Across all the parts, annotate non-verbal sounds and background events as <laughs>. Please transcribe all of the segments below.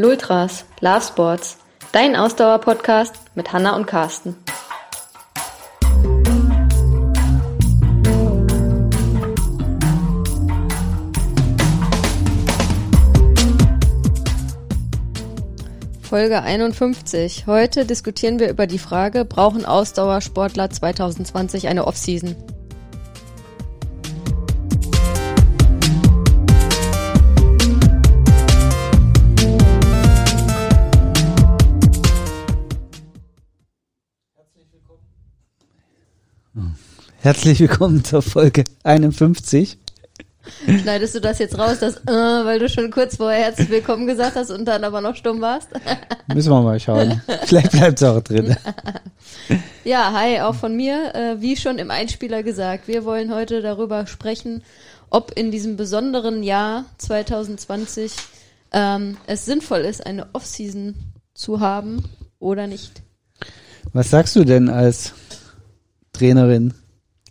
Lultras, Love Sports, dein Ausdauer-Podcast mit Hanna und Carsten. Folge 51. Heute diskutieren wir über die Frage, brauchen Ausdauersportler 2020 eine Offseason? Herzlich willkommen zur Folge 51. Schneidest du das jetzt raus, dass, äh, weil du schon kurz vorher herzlich willkommen gesagt hast und dann aber noch stumm warst? <laughs> Müssen wir mal schauen. Vielleicht bleibt es auch drin. <laughs> ja, hi, auch von mir. Äh, wie schon im Einspieler gesagt, wir wollen heute darüber sprechen, ob in diesem besonderen Jahr 2020 ähm, es sinnvoll ist, eine Offseason zu haben oder nicht. Was sagst du denn als Trainerin?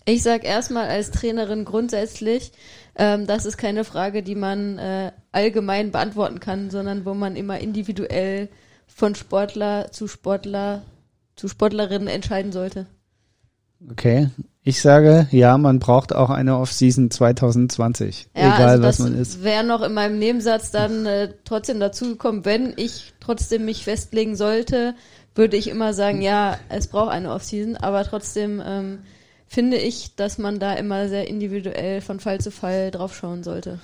Ich sag erstmal als Trainerin grundsätzlich, ähm, das ist keine Frage, die man äh, allgemein beantworten kann, sondern wo man immer individuell von Sportler zu Sportler zu Sportlerin entscheiden sollte. Okay. Ich sage, ja, man braucht auch eine Off-Season 2020, ja, egal also was man ist. Wäre noch in meinem Nebensatz dann äh, trotzdem dazu gekommen, wenn ich trotzdem mich festlegen sollte, würde ich immer sagen, ja, es braucht eine Off-Season, aber trotzdem ähm, finde ich, dass man da immer sehr individuell von Fall zu Fall drauf schauen sollte.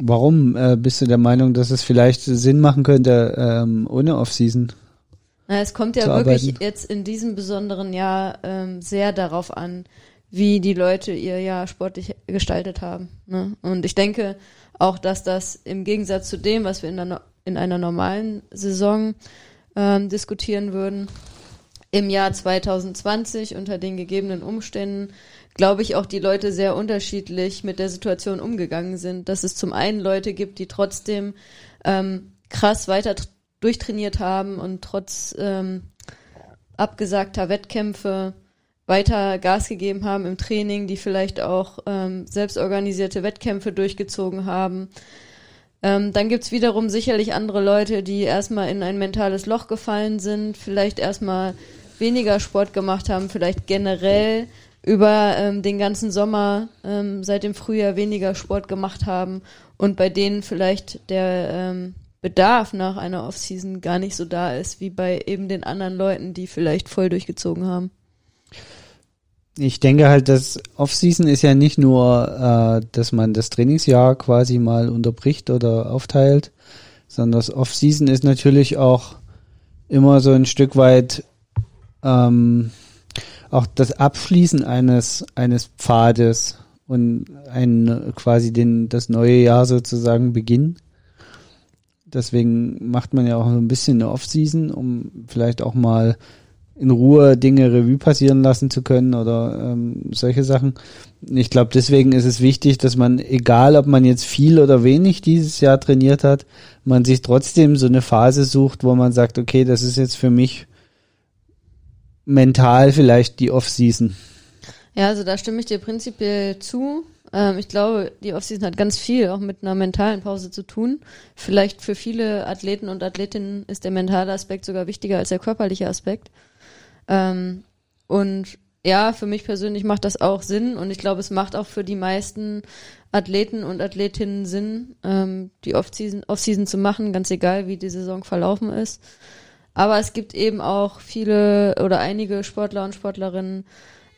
Warum äh, bist du der Meinung, dass es vielleicht Sinn machen könnte ähm, ohne Off-Season? Na, es kommt ja wirklich arbeiten? jetzt in diesem besonderen Jahr ähm, sehr darauf an, wie die Leute ihr Jahr sportlich gestaltet haben. Ne? Und ich denke auch, dass das im Gegensatz zu dem, was wir in einer, in einer normalen Saison ähm, diskutieren würden, im Jahr 2020 unter den gegebenen Umständen, glaube ich, auch die Leute sehr unterschiedlich mit der Situation umgegangen sind. Dass es zum einen Leute gibt, die trotzdem ähm, krass weiter durchtrainiert haben und trotz ähm, abgesagter Wettkämpfe weiter Gas gegeben haben im Training, die vielleicht auch ähm, selbstorganisierte Wettkämpfe durchgezogen haben. Ähm, dann gibt's wiederum sicherlich andere Leute, die erstmal in ein mentales Loch gefallen sind, vielleicht erstmal weniger Sport gemacht haben, vielleicht generell über ähm, den ganzen Sommer ähm, seit dem Frühjahr weniger Sport gemacht haben und bei denen vielleicht der ähm, Bedarf nach einer Offseason gar nicht so da ist, wie bei eben den anderen Leuten, die vielleicht voll durchgezogen haben. Ich denke halt, das Offseason ist ja nicht nur, äh, dass man das Trainingsjahr quasi mal unterbricht oder aufteilt, sondern das Offseason ist natürlich auch immer so ein Stück weit ähm, auch das Abschließen eines, eines Pfades und ein quasi den, das neue Jahr sozusagen beginnen. Deswegen macht man ja auch so ein bisschen eine Off-Season, um vielleicht auch mal in Ruhe Dinge Revue passieren lassen zu können oder ähm, solche Sachen. Ich glaube, deswegen ist es wichtig, dass man, egal ob man jetzt viel oder wenig dieses Jahr trainiert hat, man sich trotzdem so eine Phase sucht, wo man sagt, okay, das ist jetzt für mich mental vielleicht die Off-Season. Ja, also da stimme ich dir prinzipiell zu. Ähm, ich glaube, die Off-Season hat ganz viel auch mit einer mentalen Pause zu tun. Vielleicht für viele Athleten und Athletinnen ist der mentale Aspekt sogar wichtiger als der körperliche Aspekt. Ähm, und ja, für mich persönlich macht das auch Sinn und ich glaube, es macht auch für die meisten Athleten und Athletinnen Sinn, ähm, die Off-Season Off -Season zu machen, ganz egal, wie die Saison verlaufen ist. Aber es gibt eben auch viele oder einige Sportler und Sportlerinnen,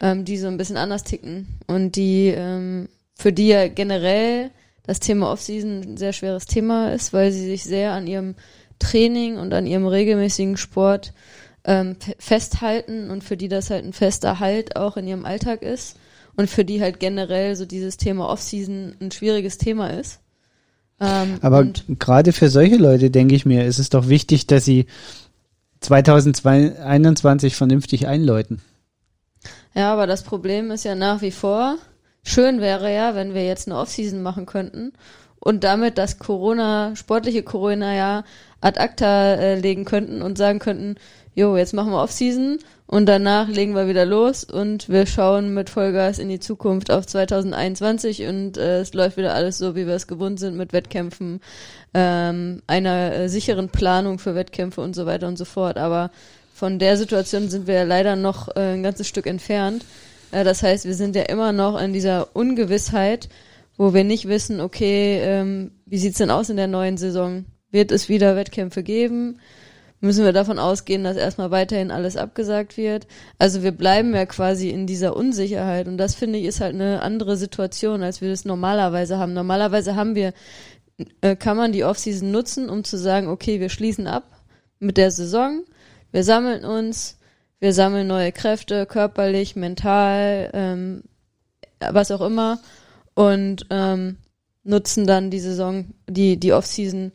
ähm, die so ein bisschen anders ticken und die ähm, für die ja generell das Thema Offseason ein sehr schweres Thema ist, weil sie sich sehr an ihrem Training und an ihrem regelmäßigen Sport ähm, festhalten und für die das halt ein fester Halt auch in ihrem Alltag ist und für die halt generell so dieses Thema Offseason ein schwieriges Thema ist. Ähm, Aber gerade für solche Leute, denke ich mir, ist es doch wichtig, dass sie 2021 vernünftig einläuten. Ja, aber das Problem ist ja nach wie vor, schön wäre ja, wenn wir jetzt eine Offseason machen könnten und damit das Corona, sportliche Corona-Jahr ad acta äh, legen könnten und sagen könnten, jo, jetzt machen wir Off-Season und danach legen wir wieder los und wir schauen mit Vollgas in die Zukunft auf 2021 und äh, es läuft wieder alles so, wie wir es gewohnt sind mit Wettkämpfen, ähm, einer äh, sicheren Planung für Wettkämpfe und so weiter und so fort. Aber von der Situation sind wir ja leider noch äh, ein ganzes Stück entfernt. Äh, das heißt, wir sind ja immer noch in dieser Ungewissheit, wo wir nicht wissen, okay, ähm, wie sieht's denn aus in der neuen Saison? Wird es wieder Wettkämpfe geben? Müssen wir davon ausgehen, dass erstmal weiterhin alles abgesagt wird? Also wir bleiben ja quasi in dieser Unsicherheit und das finde ich ist halt eine andere Situation, als wir das normalerweise haben. Normalerweise haben wir, äh, kann man die Offseason nutzen, um zu sagen, okay, wir schließen ab mit der Saison, wir sammeln uns, wir sammeln neue Kräfte, körperlich, mental, ähm, was auch immer und ähm, nutzen dann die Saison, die, die Offseason,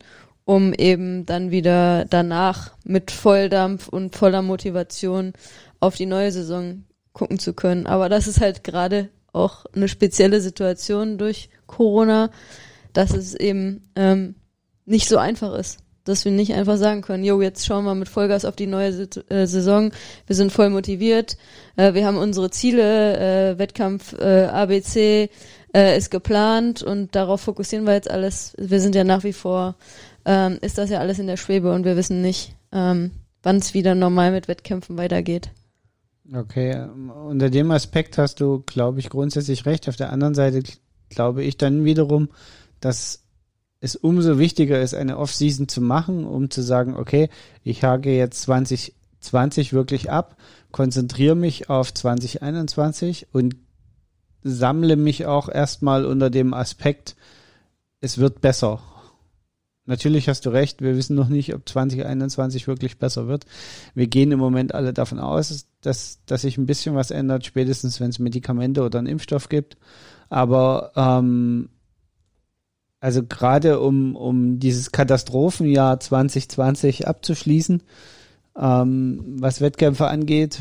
um eben dann wieder danach mit Volldampf und voller Motivation auf die neue Saison gucken zu können. Aber das ist halt gerade auch eine spezielle Situation durch Corona, dass es eben ähm, nicht so einfach ist dass wir nicht einfach sagen können, jo, jetzt schauen wir mit Vollgas auf die neue äh, Saison, wir sind voll motiviert, äh, wir haben unsere Ziele, äh, Wettkampf äh, ABC äh, ist geplant und darauf fokussieren wir jetzt alles. Wir sind ja nach wie vor, ähm, ist das ja alles in der Schwebe und wir wissen nicht, ähm, wann es wieder normal mit Wettkämpfen weitergeht. Okay, ähm, unter dem Aspekt hast du, glaube ich, grundsätzlich recht. Auf der anderen Seite glaube ich dann wiederum, dass es umso wichtiger ist, eine Off-Season zu machen, um zu sagen, okay, ich hake jetzt 2020 wirklich ab, konzentriere mich auf 2021 und sammle mich auch erstmal unter dem Aspekt, es wird besser. Natürlich hast du recht, wir wissen noch nicht, ob 2021 wirklich besser wird. Wir gehen im Moment alle davon aus, dass, dass sich ein bisschen was ändert, spätestens wenn es Medikamente oder einen Impfstoff gibt. Aber ähm, also gerade um, um dieses Katastrophenjahr 2020 abzuschließen, ähm, was Wettkämpfe angeht,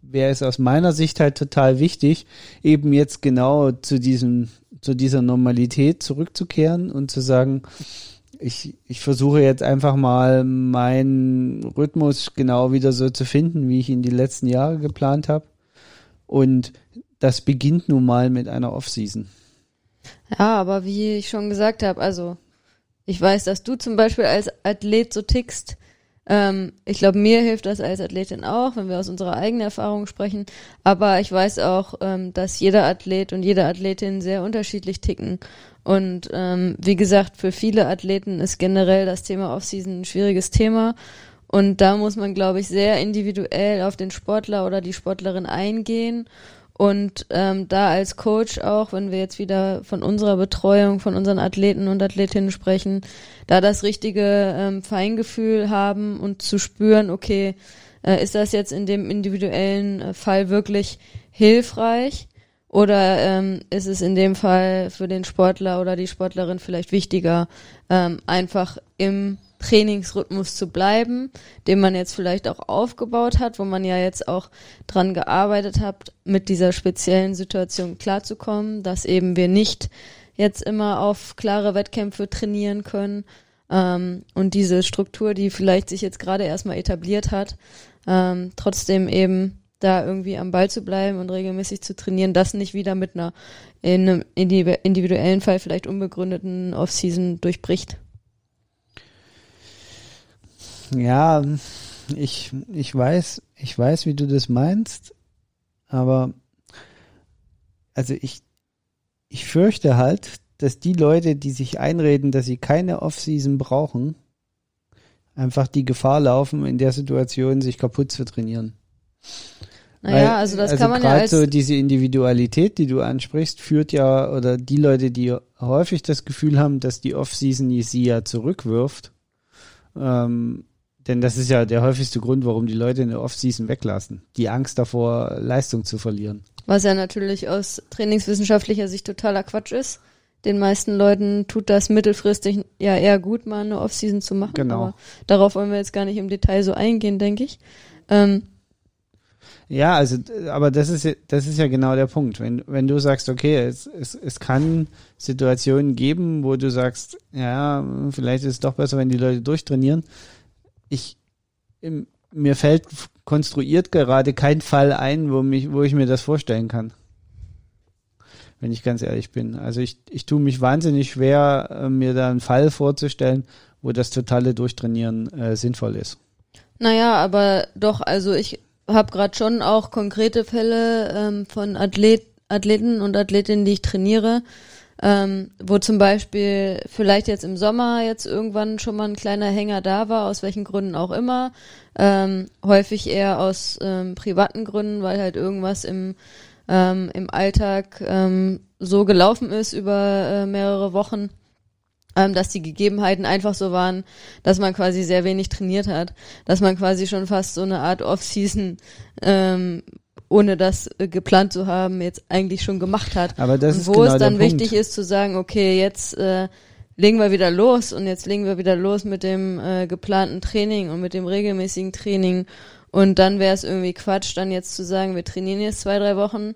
wäre es aus meiner Sicht halt total wichtig, eben jetzt genau zu diesem, zu dieser Normalität zurückzukehren und zu sagen, ich, ich versuche jetzt einfach mal meinen Rhythmus genau wieder so zu finden, wie ich ihn die letzten Jahre geplant habe. Und das beginnt nun mal mit einer Off-Season. Ja, aber wie ich schon gesagt habe, also ich weiß, dass du zum Beispiel als Athlet so tickst. Ähm, ich glaube, mir hilft das als Athletin auch, wenn wir aus unserer eigenen Erfahrung sprechen. Aber ich weiß auch, ähm, dass jeder Athlet und jede Athletin sehr unterschiedlich ticken. Und ähm, wie gesagt, für viele Athleten ist generell das Thema Offseason ein schwieriges Thema. Und da muss man, glaube ich, sehr individuell auf den Sportler oder die Sportlerin eingehen und ähm, da als Coach auch, wenn wir jetzt wieder von unserer Betreuung, von unseren Athleten und Athletinnen sprechen, da das richtige ähm, Feingefühl haben und zu spüren, okay, äh, ist das jetzt in dem individuellen äh, Fall wirklich hilfreich? Oder ähm, ist es in dem Fall für den Sportler oder die Sportlerin vielleicht wichtiger, ähm, einfach im Trainingsrhythmus zu bleiben, den man jetzt vielleicht auch aufgebaut hat, wo man ja jetzt auch dran gearbeitet hat, mit dieser speziellen Situation klarzukommen, dass eben wir nicht jetzt immer auf klare Wettkämpfe trainieren können ähm, und diese Struktur, die vielleicht sich jetzt gerade erstmal etabliert hat, ähm, trotzdem eben da irgendwie am Ball zu bleiben und regelmäßig zu trainieren, das nicht wieder mit einer in einem individuellen Fall vielleicht unbegründeten Offseason durchbricht. Ja, ich, ich weiß, ich weiß, wie du das meinst, aber also ich, ich fürchte halt, dass die Leute, die sich einreden, dass sie keine Offseason brauchen, einfach die Gefahr laufen, in der Situation sich kaputt zu trainieren. Naja, Weil, also das also kann man ja als so diese Individualität, die du ansprichst, führt ja oder die Leute, die häufig das Gefühl haben, dass die Offseason sie ja zurückwirft, ähm, denn das ist ja der häufigste Grund, warum die Leute in der Offseason weglassen. Die Angst davor, Leistung zu verlieren. Was ja natürlich aus trainingswissenschaftlicher Sicht totaler Quatsch ist. Den meisten Leuten tut das mittelfristig ja eher gut, mal eine Offseason zu machen. Genau. Aber darauf wollen wir jetzt gar nicht im Detail so eingehen, denke ich. Ähm, Ja, also, aber das ist, das ist ja genau der Punkt. Wenn, wenn du sagst, okay, es, es, es kann Situationen geben, wo du sagst, ja, vielleicht ist es doch besser, wenn die Leute durchtrainieren. Ich, im, mir fällt konstruiert gerade kein Fall ein, wo mich, wo ich mir das vorstellen kann. Wenn ich ganz ehrlich bin. Also ich, ich tue mich wahnsinnig schwer, äh, mir da einen Fall vorzustellen, wo das totale Durchtrainieren äh, sinnvoll ist. Naja, aber doch, also ich habe gerade schon auch konkrete Fälle ähm, von Athlet, Athleten und Athletinnen, die ich trainiere, ähm, wo zum Beispiel vielleicht jetzt im Sommer jetzt irgendwann schon mal ein kleiner Hänger da war, aus welchen Gründen auch immer. Ähm, häufig eher aus ähm, privaten Gründen, weil halt irgendwas im, ähm, im Alltag ähm, so gelaufen ist über äh, mehrere Wochen ähm, dass die Gegebenheiten einfach so waren, dass man quasi sehr wenig trainiert hat, dass man quasi schon fast so eine Art Off-Season ähm, ohne das äh, geplant zu haben, jetzt eigentlich schon gemacht hat. Aber das und ist wo genau es dann wichtig Punkt. ist zu sagen, okay, jetzt äh, legen wir wieder los und jetzt legen wir wieder los mit dem äh, geplanten Training und mit dem regelmäßigen Training und dann wäre es irgendwie Quatsch, dann jetzt zu sagen, wir trainieren jetzt zwei, drei Wochen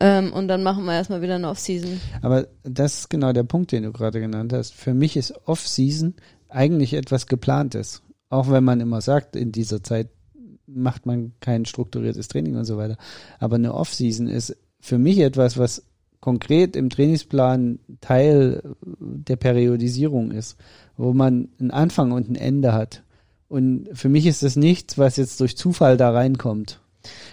ähm, und dann machen wir erstmal wieder eine Off-Season. Aber das ist genau der Punkt, den du gerade genannt hast. Für mich ist Off-Season eigentlich etwas geplantes. Auch wenn man immer sagt, in dieser Zeit macht man kein strukturiertes Training und so weiter. Aber eine Off-Season ist für mich etwas, was konkret im Trainingsplan Teil der Periodisierung ist, wo man einen Anfang und ein Ende hat. Und für mich ist das nichts, was jetzt durch Zufall da reinkommt.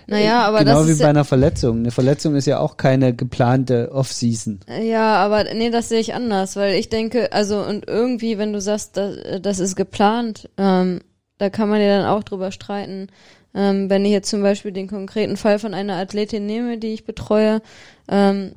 Naja, aber genau das wie ist bei einer Verletzung. Eine Verletzung ist ja auch keine geplante Off-Season. ja, aber nee, das sehe ich anders, weil ich denke, also und irgendwie, wenn du sagst, das, das ist geplant, ähm, da kann man ja dann auch drüber streiten. Ähm, wenn ich jetzt zum Beispiel den konkreten Fall von einer Athletin nehme, die ich betreue, ähm,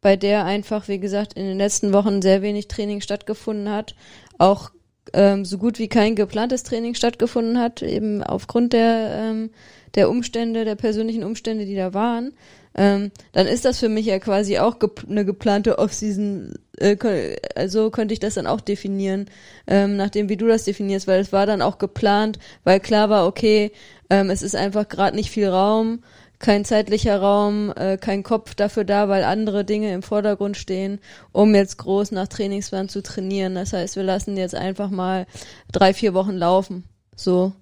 bei der einfach, wie gesagt, in den letzten Wochen sehr wenig Training stattgefunden hat, auch ähm, so gut wie kein geplantes Training stattgefunden hat, eben aufgrund der, ähm, der Umstände, der persönlichen Umstände, die da waren, ähm, dann ist das für mich ja quasi auch gep eine geplante Off-Season, äh, also könnte ich das dann auch definieren, ähm, nachdem wie du das definierst, weil es war dann auch geplant, weil klar war, okay, ähm, es ist einfach gerade nicht viel Raum, kein zeitlicher Raum, äh, kein Kopf dafür da, weil andere Dinge im Vordergrund stehen, um jetzt groß nach Trainingsplan zu trainieren. Das heißt, wir lassen jetzt einfach mal drei, vier Wochen laufen, so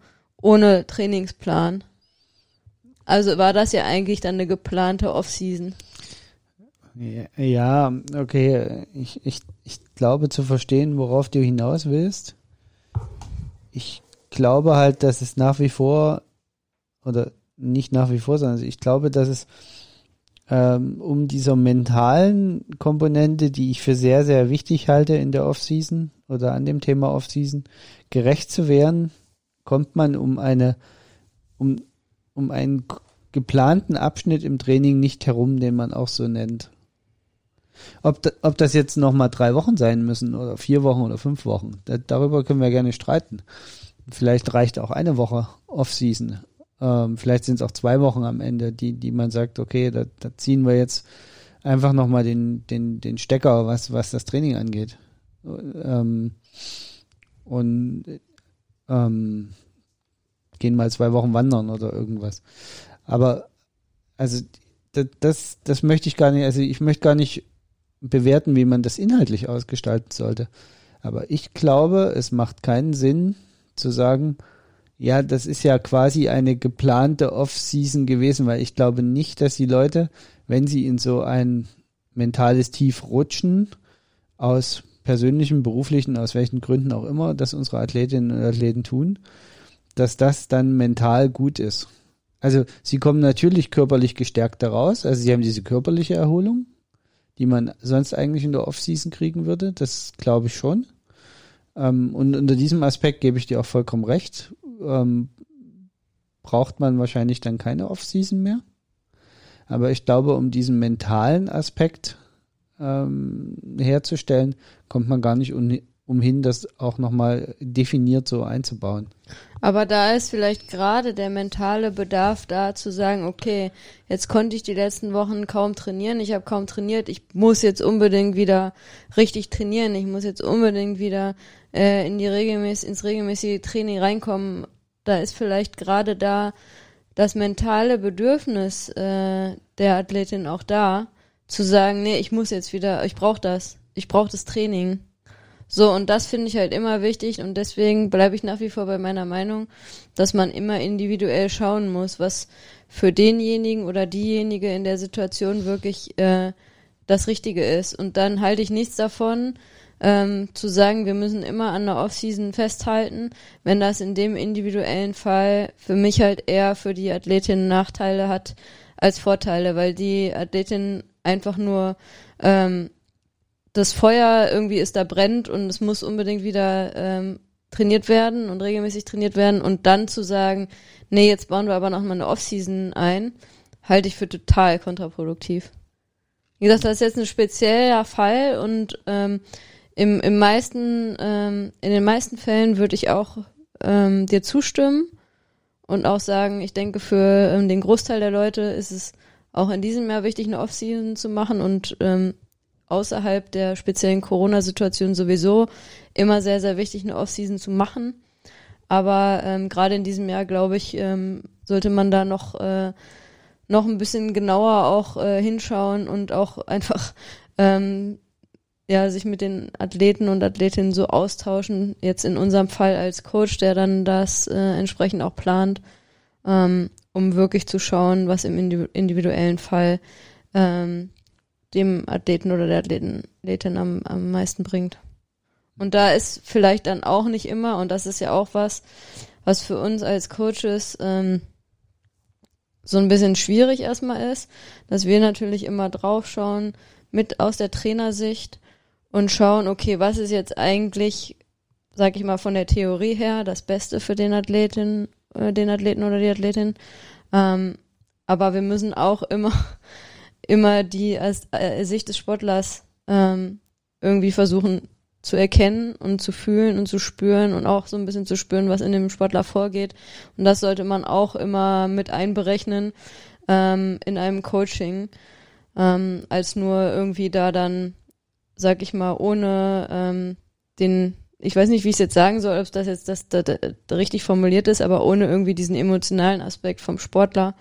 ohne Trainingsplan. Also war das ja eigentlich dann eine geplante Off-Season. Ja, okay. Ich, ich, ich glaube zu verstehen, worauf du hinaus willst. Ich glaube halt, dass es nach wie vor, oder nicht nach wie vor, sondern ich glaube, dass es ähm, um dieser mentalen Komponente, die ich für sehr, sehr wichtig halte in der Off-Season oder an dem Thema Off-Season, gerecht zu werden, kommt man um eine, um, um einen geplanten Abschnitt im Training nicht herum, den man auch so nennt. Ob, da, ob das jetzt nochmal drei Wochen sein müssen oder vier Wochen oder fünf Wochen, da, darüber können wir gerne streiten. Vielleicht reicht auch eine Woche Off-Season. Ähm, vielleicht sind es auch zwei Wochen am Ende, die, die man sagt, okay, da, da ziehen wir jetzt einfach nochmal den, den, den Stecker, was, was das Training angeht. Ähm, und ähm, gehen mal zwei Wochen wandern oder irgendwas. Aber also das, das, das möchte ich gar nicht, also ich möchte gar nicht bewerten, wie man das inhaltlich ausgestalten sollte. Aber ich glaube, es macht keinen Sinn zu sagen, ja, das ist ja quasi eine geplante Off-Season gewesen, weil ich glaube nicht, dass die Leute, wenn sie in so ein mentales Tief rutschen, aus persönlichen, beruflichen, aus welchen Gründen auch immer, dass unsere Athletinnen und Athleten tun, dass das dann mental gut ist. Also sie kommen natürlich körperlich gestärkt daraus, also sie haben diese körperliche Erholung, die man sonst eigentlich in der Off-Season kriegen würde, das glaube ich schon. Ähm, und unter diesem Aspekt gebe ich dir auch vollkommen recht. Ähm, braucht man wahrscheinlich dann keine Off-Season mehr. Aber ich glaube, um diesen mentalen Aspekt ähm, herzustellen, kommt man gar nicht un umhin, das auch nochmal definiert so einzubauen. Aber da ist vielleicht gerade der mentale Bedarf da zu sagen, okay, jetzt konnte ich die letzten Wochen kaum trainieren, ich habe kaum trainiert, ich muss jetzt unbedingt wieder richtig trainieren, ich muss jetzt unbedingt wieder äh, in die regelmäßig ins regelmäßige Training reinkommen. Da ist vielleicht gerade da das mentale Bedürfnis äh, der Athletin auch da, zu sagen, nee, ich muss jetzt wieder, ich brauche das, ich brauche das Training. So, und das finde ich halt immer wichtig und deswegen bleibe ich nach wie vor bei meiner Meinung, dass man immer individuell schauen muss, was für denjenigen oder diejenige in der Situation wirklich äh, das Richtige ist. Und dann halte ich nichts davon, ähm, zu sagen, wir müssen immer an der Offseason festhalten, wenn das in dem individuellen Fall für mich halt eher für die Athletin Nachteile hat als Vorteile, weil die Athletin einfach nur ähm, das Feuer irgendwie ist da brennt und es muss unbedingt wieder ähm, trainiert werden und regelmäßig trainiert werden und dann zu sagen, nee, jetzt bauen wir aber noch mal eine Offseason ein, halte ich für total kontraproduktiv. Wie gesagt, das ist jetzt ein spezieller Fall und ähm, im, im meisten, ähm, in den meisten Fällen würde ich auch ähm, dir zustimmen und auch sagen, ich denke, für ähm, den Großteil der Leute ist es auch in diesem Jahr wichtig, eine Offseason zu machen und ähm, außerhalb der speziellen Corona-Situation sowieso immer sehr, sehr wichtig, eine Offseason zu machen. Aber ähm, gerade in diesem Jahr, glaube ich, ähm, sollte man da noch, äh, noch ein bisschen genauer auch äh, hinschauen und auch einfach ähm, ja, sich mit den Athleten und Athletinnen so austauschen. Jetzt in unserem Fall als Coach, der dann das äh, entsprechend auch plant, ähm, um wirklich zu schauen, was im individuellen Fall ähm, dem Athleten oder der Athleten, Athletin am, am meisten bringt. Und da ist vielleicht dann auch nicht immer, und das ist ja auch was, was für uns als Coaches ähm, so ein bisschen schwierig erstmal ist, dass wir natürlich immer draufschauen mit aus der Trainersicht und schauen, okay, was ist jetzt eigentlich, sag ich mal, von der Theorie her das Beste für den Athleten, äh, den Athleten oder die Athletin. Ähm, aber wir müssen auch immer immer die als, äh, Sicht des Sportlers ähm, irgendwie versuchen zu erkennen und zu fühlen und zu spüren und auch so ein bisschen zu spüren, was in dem Sportler vorgeht. Und das sollte man auch immer mit einberechnen ähm, in einem Coaching, ähm, als nur irgendwie da dann, sag ich mal, ohne ähm, den, ich weiß nicht, wie ich es jetzt sagen soll, ob das jetzt das, das, das richtig formuliert ist, aber ohne irgendwie diesen emotionalen Aspekt vom Sportler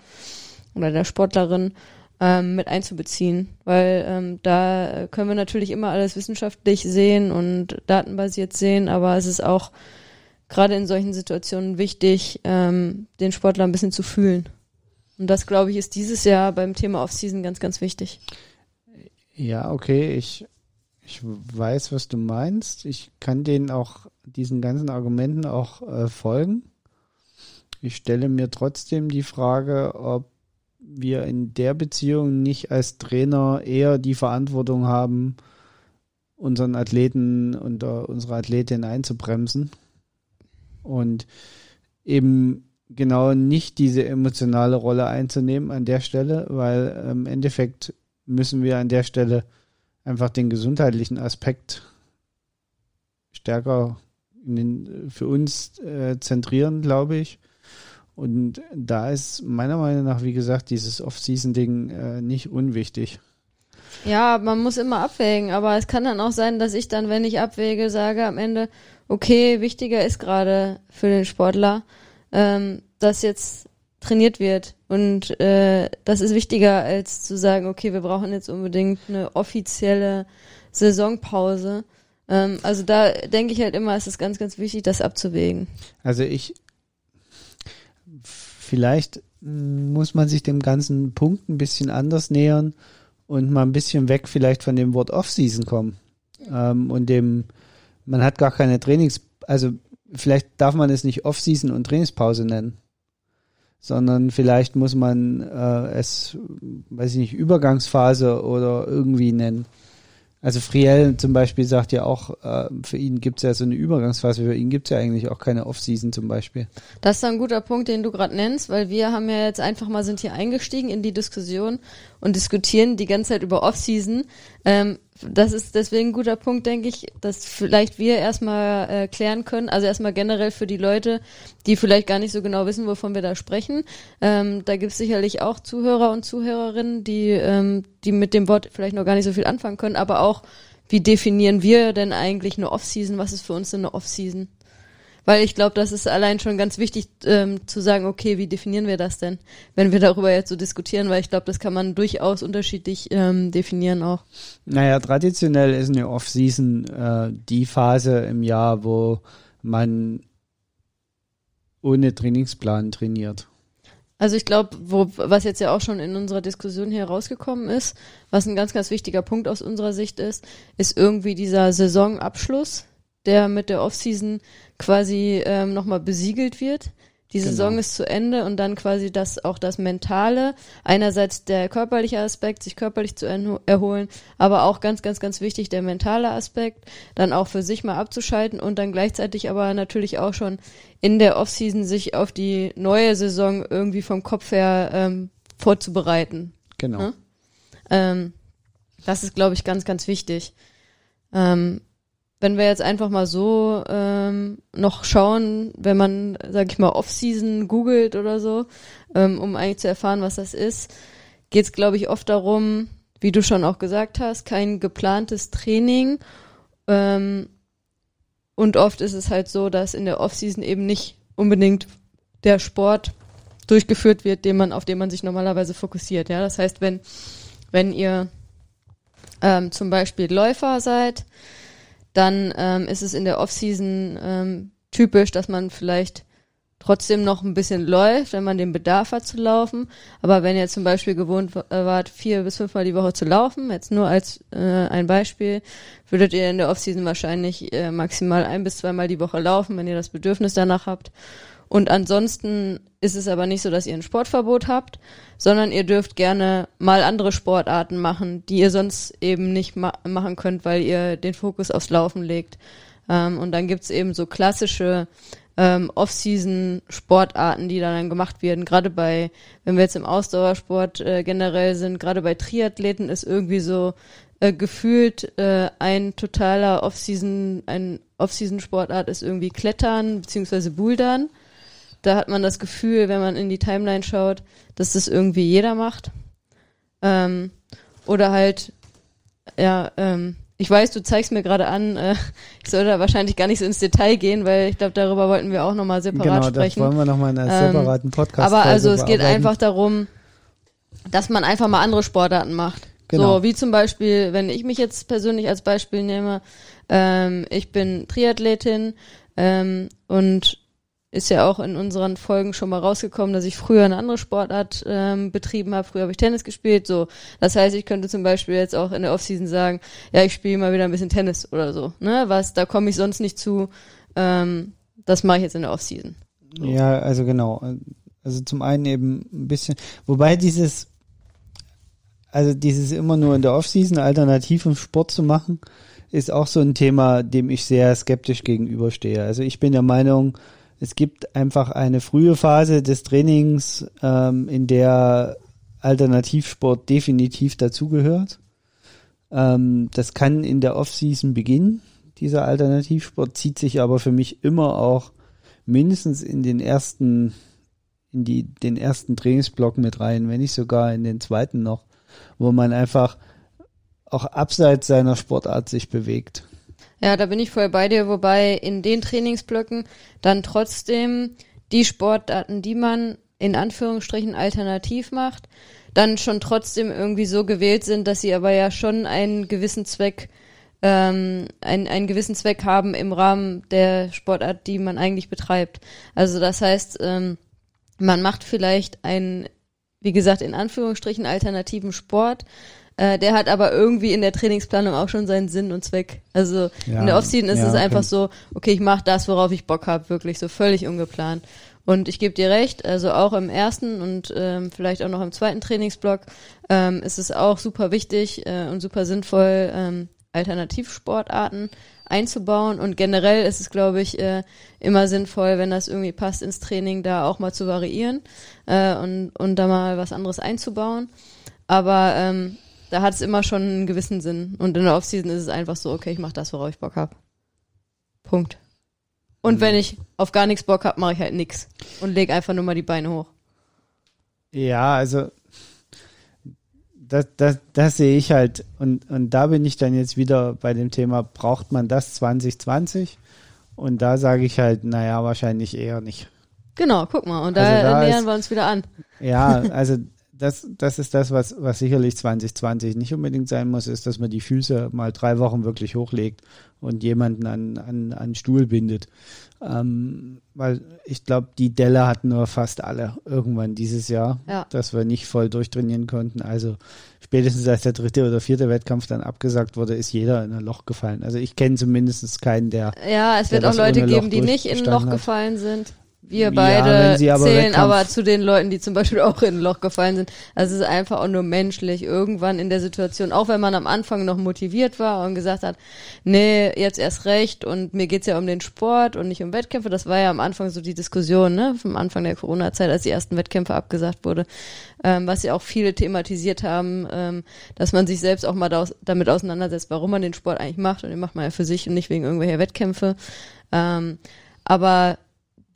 oder der Sportlerin ähm, mit einzubeziehen, weil ähm, da können wir natürlich immer alles wissenschaftlich sehen und datenbasiert sehen, aber es ist auch gerade in solchen Situationen wichtig, ähm, den Sportler ein bisschen zu fühlen. Und das, glaube ich, ist dieses Jahr beim Thema Offseason ganz, ganz wichtig. Ja, okay, ich, ich weiß, was du meinst. Ich kann denen auch, diesen ganzen Argumenten auch äh, folgen. Ich stelle mir trotzdem die Frage, ob wir in der Beziehung nicht als Trainer eher die Verantwortung haben, unseren Athleten und unsere Athletin einzubremsen und eben genau nicht diese emotionale Rolle einzunehmen an der Stelle, weil im Endeffekt müssen wir an der Stelle einfach den gesundheitlichen Aspekt stärker den, für uns äh, zentrieren, glaube ich. Und da ist meiner Meinung nach, wie gesagt, dieses Off-Season-Ding äh, nicht unwichtig. Ja, man muss immer abwägen, aber es kann dann auch sein, dass ich dann, wenn ich abwäge, sage am Ende, okay, wichtiger ist gerade für den Sportler, ähm, dass jetzt trainiert wird. Und äh, das ist wichtiger, als zu sagen, okay, wir brauchen jetzt unbedingt eine offizielle Saisonpause. Ähm, also da denke ich halt immer, es ist ganz, ganz wichtig, das abzuwägen. Also ich, vielleicht muss man sich dem ganzen Punkt ein bisschen anders nähern und mal ein bisschen weg vielleicht von dem Wort Off-Season kommen. Ähm, und dem, man hat gar keine Trainings, also vielleicht darf man es nicht Off-Season und Trainingspause nennen, sondern vielleicht muss man äh, es, weiß ich nicht, Übergangsphase oder irgendwie nennen. Also Friel zum Beispiel sagt ja auch, äh, für ihn gibt es ja so eine Übergangsphase, für ihn gibt es ja eigentlich auch keine Off-Season zum Beispiel. Das ist ein guter Punkt, den du gerade nennst, weil wir haben ja jetzt einfach mal sind hier eingestiegen in die Diskussion und diskutieren die ganze Zeit über Off-Season. Ähm, das ist deswegen ein guter Punkt, denke ich, dass vielleicht wir erstmal äh, klären können, also erstmal generell für die Leute, die vielleicht gar nicht so genau wissen, wovon wir da sprechen. Ähm, da gibt es sicherlich auch Zuhörer und Zuhörerinnen, die, ähm, die mit dem Wort vielleicht noch gar nicht so viel anfangen können, aber auch, wie definieren wir denn eigentlich eine Off-Season? Was ist für uns eine Off-Season? Weil ich glaube, das ist allein schon ganz wichtig ähm, zu sagen, okay, wie definieren wir das denn, wenn wir darüber jetzt so diskutieren, weil ich glaube, das kann man durchaus unterschiedlich ähm, definieren auch. Naja, traditionell ist eine Off-Season äh, die Phase im Jahr, wo man ohne Trainingsplan trainiert. Also ich glaube, was jetzt ja auch schon in unserer Diskussion hier rausgekommen ist, was ein ganz, ganz wichtiger Punkt aus unserer Sicht ist, ist irgendwie dieser Saisonabschluss, der mit der Offseason quasi ähm, nochmal besiegelt wird. Die genau. Saison ist zu Ende und dann quasi das auch das Mentale. Einerseits der körperliche Aspekt, sich körperlich zu erholen, aber auch ganz, ganz, ganz wichtig der mentale Aspekt, dann auch für sich mal abzuschalten und dann gleichzeitig aber natürlich auch schon in der Offseason sich auf die neue Saison irgendwie vom Kopf her ähm, vorzubereiten. Genau. Ne? Ähm, das ist, glaube ich, ganz, ganz wichtig. Ähm, wenn wir jetzt einfach mal so ähm, noch schauen, wenn man, sag ich mal, Off-Season googelt oder so, ähm, um eigentlich zu erfahren, was das ist, geht es, glaube ich, oft darum, wie du schon auch gesagt hast, kein geplantes Training. Ähm, und oft ist es halt so, dass in der Off-Season eben nicht unbedingt der Sport durchgeführt wird, den man, auf den man sich normalerweise fokussiert. Ja, das heißt, wenn, wenn ihr ähm, zum Beispiel Läufer seid, dann ähm, ist es in der Offseason ähm, typisch, dass man vielleicht trotzdem noch ein bisschen läuft, wenn man den Bedarf hat zu laufen. Aber wenn ihr zum Beispiel gewohnt äh, wart, vier bis fünfmal die Woche zu laufen, jetzt nur als äh, ein Beispiel, würdet ihr in der Offseason wahrscheinlich äh, maximal ein bis zweimal die Woche laufen, wenn ihr das Bedürfnis danach habt. Und ansonsten ist es aber nicht so, dass ihr ein Sportverbot habt, sondern ihr dürft gerne mal andere Sportarten machen, die ihr sonst eben nicht ma machen könnt, weil ihr den Fokus aufs Laufen legt. Ähm, und dann gibt's eben so klassische ähm, Off-Season-Sportarten, die dann gemacht werden. Gerade bei, wenn wir jetzt im Ausdauersport äh, generell sind, gerade bei Triathleten ist irgendwie so äh, gefühlt äh, ein totaler Off-Season, ein Off-Season-Sportart ist irgendwie Klettern beziehungsweise Bouldern da hat man das Gefühl, wenn man in die Timeline schaut, dass das irgendwie jeder macht. Ähm, oder halt, ja, ähm, ich weiß, du zeigst mir gerade an, äh, ich soll da wahrscheinlich gar nicht so ins Detail gehen, weil ich glaube, darüber wollten wir auch nochmal separat genau, sprechen. Genau, das wollen wir nochmal in einer ähm, separaten Podcast Aber also es geht einfach darum, dass man einfach mal andere Sportarten macht. Genau. So wie zum Beispiel, wenn ich mich jetzt persönlich als Beispiel nehme, ähm, ich bin Triathletin ähm, und ist ja auch in unseren Folgen schon mal rausgekommen, dass ich früher eine andere Sportart ähm, betrieben habe. Früher habe ich Tennis gespielt, so. Das heißt, ich könnte zum Beispiel jetzt auch in der Offseason sagen, ja, ich spiele mal wieder ein bisschen Tennis oder so. Ne? Was, da komme ich sonst nicht zu. Ähm, das mache ich jetzt in der Offseason. So. Ja, also genau. Also zum einen eben ein bisschen, wobei dieses, also dieses immer nur in der Offseason alternativ im Sport zu machen, ist auch so ein Thema, dem ich sehr skeptisch gegenüberstehe. Also ich bin der Meinung, es gibt einfach eine frühe Phase des Trainings, ähm, in der Alternativsport definitiv dazugehört. Ähm, das kann in der Offseason beginnen. Dieser Alternativsport zieht sich aber für mich immer auch mindestens in den ersten, in die, den ersten Trainingsblock mit rein, wenn nicht sogar in den zweiten noch, wo man einfach auch abseits seiner Sportart sich bewegt. Ja, da bin ich voll bei dir, wobei in den Trainingsblöcken dann trotzdem die Sportarten, die man in Anführungsstrichen alternativ macht, dann schon trotzdem irgendwie so gewählt sind, dass sie aber ja schon einen gewissen Zweck, ähm, einen, einen gewissen Zweck haben im Rahmen der Sportart, die man eigentlich betreibt. Also das heißt, ähm, man macht vielleicht einen, wie gesagt, in Anführungsstrichen alternativen Sport, äh, der hat aber irgendwie in der Trainingsplanung auch schon seinen Sinn und Zweck. Also ja, in der Offseason ist ja, es einfach okay. so, okay, ich mache das, worauf ich Bock habe, wirklich so völlig ungeplant. Und ich gebe dir recht, also auch im ersten und ähm, vielleicht auch noch im zweiten Trainingsblock ähm, ist es auch super wichtig äh, und super sinnvoll, ähm, Alternativsportarten einzubauen. Und generell ist es, glaube ich, äh, immer sinnvoll, wenn das irgendwie passt ins Training, da auch mal zu variieren äh, und, und da mal was anderes einzubauen. Aber ähm, da hat es immer schon einen gewissen Sinn. Und in der Offseason ist es einfach so, okay, ich mache das, worauf ich Bock habe. Punkt. Und mhm. wenn ich auf gar nichts Bock habe, mache ich halt nichts und lege einfach nur mal die Beine hoch. Ja, also das, das, das sehe ich halt. Und, und da bin ich dann jetzt wieder bei dem Thema, braucht man das 2020 Und da sage ich halt, naja, wahrscheinlich eher nicht. Genau, guck mal, und da, also da nähern ist, wir uns wieder an. Ja, <laughs> also das, das ist das, was, was sicherlich 2020 nicht unbedingt sein muss, ist, dass man die Füße mal drei Wochen wirklich hochlegt und jemanden an, an, an Stuhl bindet. Ähm, weil ich glaube, die Delle hatten nur fast alle irgendwann dieses Jahr, ja. dass wir nicht voll durchtrainieren konnten. Also spätestens als der dritte oder vierte Wettkampf dann abgesagt wurde, ist jeder in ein Loch gefallen. Also ich kenne zumindest keinen, der. Ja, es wird auch Leute geben, die nicht in ein Loch hat. gefallen sind. Wir beide ja, aber zählen aber zu den Leuten, die zum Beispiel <laughs> auch in ein Loch gefallen sind. Also es ist einfach auch nur menschlich. Irgendwann in der Situation, auch wenn man am Anfang noch motiviert war und gesagt hat, nee, jetzt erst recht und mir geht's ja um den Sport und nicht um Wettkämpfe. Das war ja am Anfang so die Diskussion, ne, vom Anfang der Corona-Zeit, als die ersten Wettkämpfe abgesagt wurde, ähm, was ja auch viele thematisiert haben, ähm, dass man sich selbst auch mal damit auseinandersetzt, warum man den Sport eigentlich macht und den macht man ja für sich und nicht wegen irgendwelcher Wettkämpfe. Ähm, aber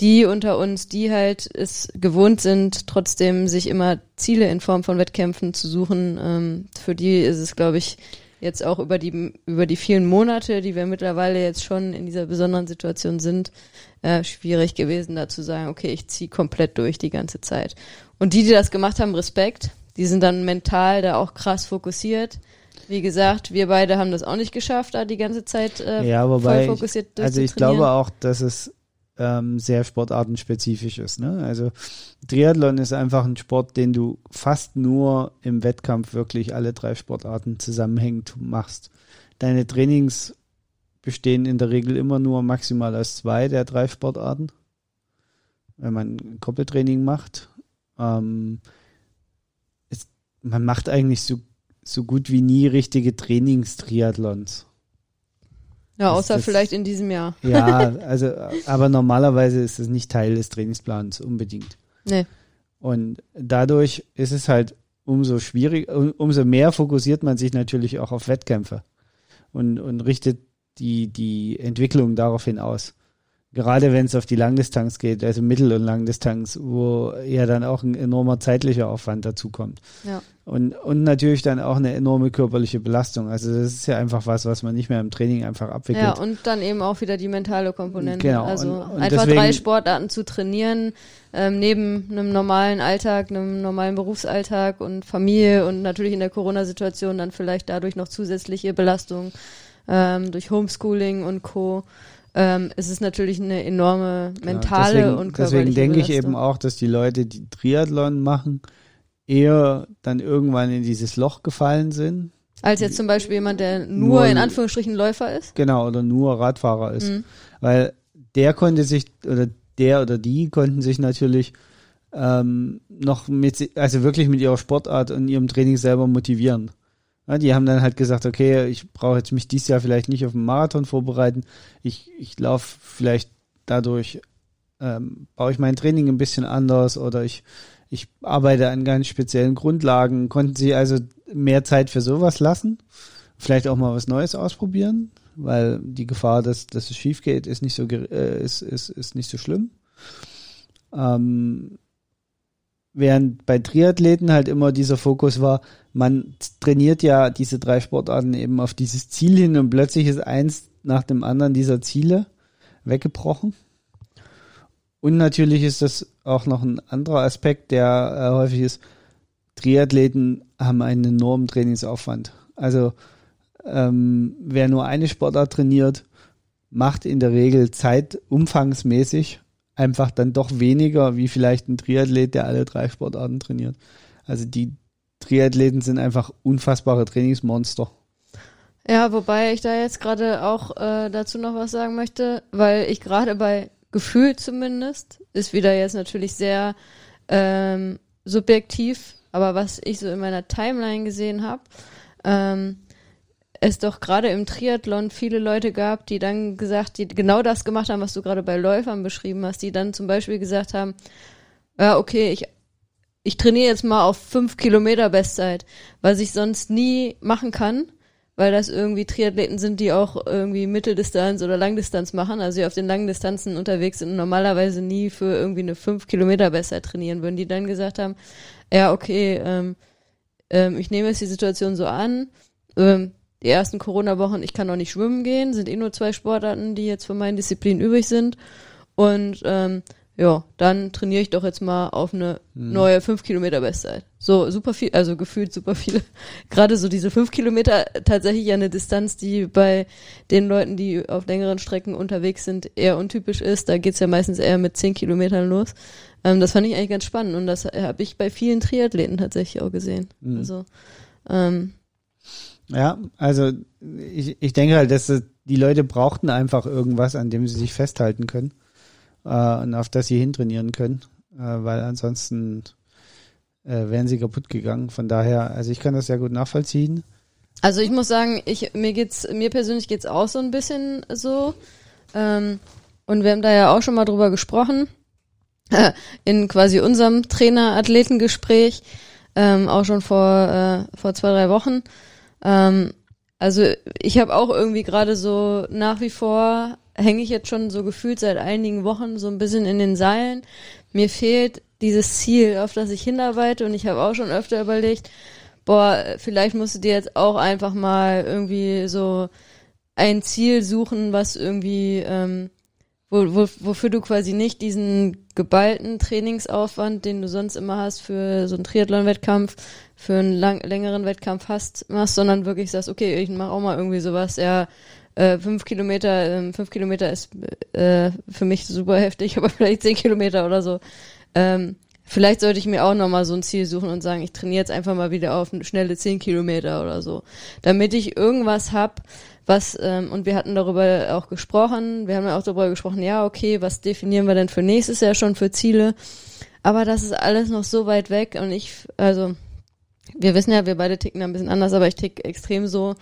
die unter uns, die halt es gewohnt sind, trotzdem sich immer Ziele in Form von Wettkämpfen zu suchen, ähm, für die ist es, glaube ich, jetzt auch über die über die vielen Monate, die wir mittlerweile jetzt schon in dieser besonderen Situation sind, äh, schwierig gewesen, da zu sagen, okay, ich ziehe komplett durch die ganze Zeit. Und die, die das gemacht haben, Respekt. Die sind dann mental da auch krass fokussiert. Wie gesagt, wir beide haben das auch nicht geschafft, da die ganze Zeit äh, ja, wobei voll fokussiert ich, Also ich glaube auch, dass es ähm, sehr sportartenspezifisch ist. Ne? Also Triathlon ist einfach ein Sport, den du fast nur im Wettkampf wirklich alle drei Sportarten zusammenhängend machst. Deine Trainings bestehen in der Regel immer nur maximal aus zwei der drei Sportarten, wenn man Koppeltraining macht. Ähm, es, man macht eigentlich so, so gut wie nie richtige Trainingstriathlons. Ja, außer das, vielleicht in diesem Jahr. Ja, <laughs> also, aber normalerweise ist es nicht Teil des Trainingsplans unbedingt. Nee. Und dadurch ist es halt umso schwierig, umso mehr fokussiert man sich natürlich auch auf Wettkämpfe und, und richtet die, die Entwicklung daraufhin aus. Gerade wenn es auf die Langdistanz geht, also Mittel- und Langdistanz, wo ja dann auch ein enormer zeitlicher Aufwand dazu kommt. Ja. Und, und natürlich dann auch eine enorme körperliche Belastung. Also das ist ja einfach was, was man nicht mehr im Training einfach abwickelt. Ja, und dann eben auch wieder die mentale Komponente. Genau. Also und, und einfach deswegen, drei Sportarten zu trainieren, ähm, neben einem normalen Alltag, einem normalen Berufsalltag und Familie und natürlich in der Corona-Situation dann vielleicht dadurch noch zusätzliche Belastung ähm, durch Homeschooling und Co ähm, es ist natürlich eine enorme mentale ja, deswegen, und körperliche Deswegen denke ich eben auch, dass die Leute, die Triathlon machen, eher dann irgendwann in dieses Loch gefallen sind. Als jetzt zum Beispiel jemand, der nur, nur in Anführungsstrichen Läufer ist? Genau, oder nur Radfahrer ist. Mhm. Weil der konnte sich, oder der oder die konnten sich natürlich ähm, noch mit, also wirklich mit ihrer Sportart und ihrem Training selber motivieren. Die haben dann halt gesagt, okay, ich brauche jetzt mich dieses Jahr vielleicht nicht auf einen Marathon vorbereiten. Ich, ich laufe vielleicht dadurch, ähm, baue ich mein Training ein bisschen anders oder ich, ich arbeite an ganz speziellen Grundlagen. Konnten sie also mehr Zeit für sowas lassen? Vielleicht auch mal was Neues ausprobieren, weil die Gefahr, dass, dass es schief geht, ist nicht so, äh, ist, ist, ist nicht so schlimm. Ähm, Während bei Triathleten halt immer dieser Fokus war, man trainiert ja diese drei Sportarten eben auf dieses Ziel hin und plötzlich ist eins nach dem anderen dieser Ziele weggebrochen. Und natürlich ist das auch noch ein anderer Aspekt, der äh, häufig ist. Triathleten haben einen enormen Trainingsaufwand. Also ähm, wer nur eine Sportart trainiert, macht in der Regel zeitumfangsmäßig einfach dann doch weniger wie vielleicht ein Triathlet, der alle drei Sportarten trainiert. Also die Triathleten sind einfach unfassbare Trainingsmonster. Ja, wobei ich da jetzt gerade auch äh, dazu noch was sagen möchte, weil ich gerade bei Gefühl zumindest, ist wieder jetzt natürlich sehr ähm, subjektiv, aber was ich so in meiner Timeline gesehen habe, ähm, es doch gerade im Triathlon viele Leute gab, die dann gesagt, die genau das gemacht haben, was du gerade bei Läufern beschrieben hast, die dann zum Beispiel gesagt haben, ja, okay, ich, ich trainiere jetzt mal auf fünf Kilometer Bestzeit, was ich sonst nie machen kann, weil das irgendwie Triathleten sind, die auch irgendwie Mitteldistanz oder Langdistanz machen, also die auf den langen Distanzen unterwegs sind und normalerweise nie für irgendwie eine fünf Kilometer Bestzeit trainieren würden, die dann gesagt haben, ja, okay, ähm, ähm, ich nehme jetzt die Situation so an, ähm, die ersten Corona-Wochen, ich kann noch nicht schwimmen gehen, sind eh nur zwei Sportarten, die jetzt von meinen Disziplinen übrig sind. Und ähm, ja, dann trainiere ich doch jetzt mal auf eine hm. neue 5 Kilometer Bestzeit. So super viel, also gefühlt super viele. <laughs> Gerade so diese 5 Kilometer tatsächlich eine Distanz, die bei den Leuten, die auf längeren Strecken unterwegs sind, eher untypisch ist. Da geht's ja meistens eher mit 10 Kilometern los. Ähm, das fand ich eigentlich ganz spannend und das habe ich bei vielen Triathleten tatsächlich auch gesehen. Mhm. Also ähm, ja, also ich, ich denke halt, dass die Leute brauchten einfach irgendwas, an dem sie sich festhalten können äh, und auf das sie hintrainieren können, äh, weil ansonsten äh, wären sie kaputt gegangen. Von daher, also ich kann das sehr gut nachvollziehen. Also ich muss sagen, ich mir geht's mir persönlich geht's auch so ein bisschen so ähm, und wir haben da ja auch schon mal drüber gesprochen in quasi unserem Trainer-Athleten-Gespräch ähm, auch schon vor äh, vor zwei drei Wochen. Ähm, also ich habe auch irgendwie gerade so nach wie vor hänge ich jetzt schon so gefühlt seit einigen Wochen so ein bisschen in den Seilen. Mir fehlt dieses Ziel, auf das ich hinarbeite und ich habe auch schon öfter überlegt, boah, vielleicht musst du dir jetzt auch einfach mal irgendwie so ein Ziel suchen, was irgendwie, ähm, wo, wo, wofür du quasi nicht diesen geballten Trainingsaufwand, den du sonst immer hast für so einen Triathlon-Wettkampf, für einen lang, längeren Wettkampf hast, machst, sondern wirklich sagst, okay, ich mache auch mal irgendwie sowas, ja, äh, fünf Kilometer, äh, fünf Kilometer ist äh, für mich super heftig, <laughs> aber vielleicht zehn Kilometer oder so. Ähm, vielleicht sollte ich mir auch nochmal so ein Ziel suchen und sagen, ich trainiere jetzt einfach mal wieder auf schnelle zehn Kilometer oder so. Damit ich irgendwas hab, was, ähm, und wir hatten darüber auch gesprochen, wir haben ja auch darüber gesprochen, ja, okay, was definieren wir denn für nächstes Jahr schon für Ziele? Aber das ist alles noch so weit weg und ich, also, wir wissen ja, wir beide ticken da ein bisschen anders, aber ich tick extrem so,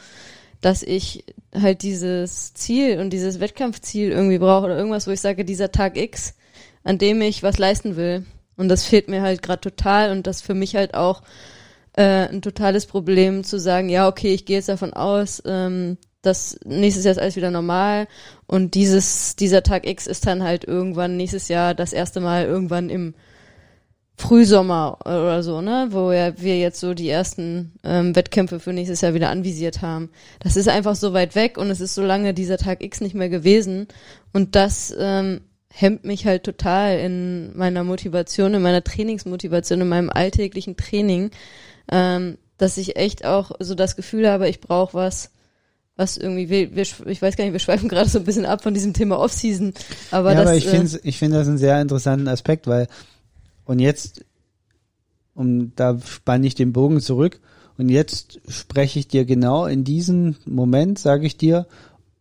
dass ich halt dieses Ziel und dieses Wettkampfziel irgendwie brauche oder irgendwas, wo ich sage, dieser Tag X, an dem ich was leisten will. Und das fehlt mir halt gerade total und das für mich halt auch äh, ein totales Problem zu sagen, ja, okay, ich gehe jetzt davon aus, ähm, dass nächstes Jahr ist alles wieder normal und dieses, dieser Tag X ist dann halt irgendwann nächstes Jahr das erste Mal irgendwann im Frühsommer oder so, ne, wo ja wir jetzt so die ersten ähm, Wettkämpfe für nächstes Jahr wieder anvisiert haben. Das ist einfach so weit weg und es ist so lange dieser Tag X nicht mehr gewesen und das ähm, hemmt mich halt total in meiner Motivation, in meiner Trainingsmotivation, in meinem alltäglichen Training, ähm, dass ich echt auch so das Gefühl habe, ich brauche was, was irgendwie, wir, wir, ich weiß gar nicht, wir schweifen gerade so ein bisschen ab von diesem Thema Offseason, aber ja, das, aber ich äh, finde ich finde das einen sehr interessanten Aspekt, weil und jetzt, um da spanne ich den Bogen zurück. Und jetzt spreche ich dir genau in diesem Moment, sage ich dir,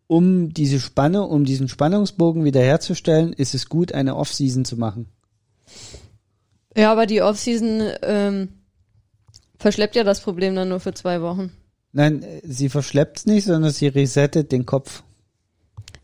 um diese Spanne, um diesen Spannungsbogen wiederherzustellen, ist es gut, eine Offseason zu machen. Ja, aber die Offseason ähm, verschleppt ja das Problem dann nur für zwei Wochen. Nein, sie verschleppt es nicht, sondern sie resettet den Kopf.